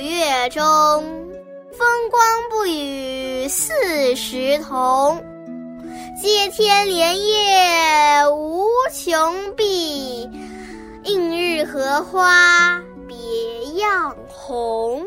月中，风光不与四时同。接天莲叶无穷碧，映日荷花别样红。